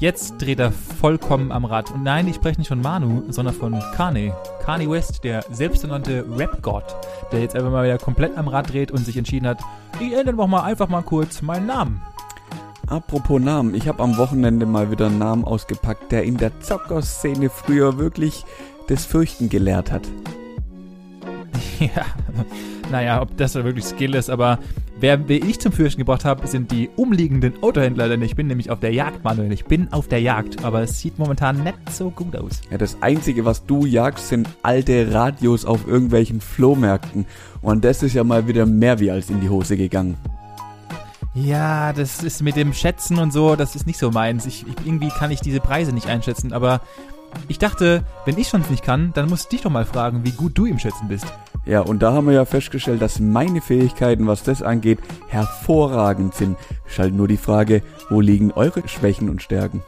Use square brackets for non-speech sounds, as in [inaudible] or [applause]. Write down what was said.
Jetzt dreht er vollkommen am Rad. Und nein, ich spreche nicht von Manu, sondern von Kanye. Kanye West, der selbsternannte Rap-Gott, der jetzt einfach mal wieder komplett am Rad dreht und sich entschieden hat, ich ändere doch mal einfach mal kurz meinen Namen. Apropos Namen, ich habe am Wochenende mal wieder einen Namen ausgepackt, der in der Zockerszene früher wirklich das Fürchten gelehrt hat. [laughs] Ja, naja, ob das wirklich Skill ist, aber wer, ich zum Fürchten gebracht habe, sind die umliegenden Autohändler, denn ich bin nämlich auf der Jagd, Manuel. Ich bin auf der Jagd, aber es sieht momentan nicht so gut aus. Ja, das Einzige, was du jagst, sind alte Radios auf irgendwelchen Flohmärkten. Und das ist ja mal wieder mehr wie als in die Hose gegangen. Ja, das ist mit dem Schätzen und so, das ist nicht so meins. Ich, ich, irgendwie kann ich diese Preise nicht einschätzen, aber ich dachte, wenn ich schon nicht kann, dann muss ich dich doch mal fragen, wie gut du im Schätzen bist. Ja, und da haben wir ja festgestellt, dass meine Fähigkeiten, was das angeht, hervorragend sind. Ist halt nur die Frage, wo liegen eure Schwächen und Stärken?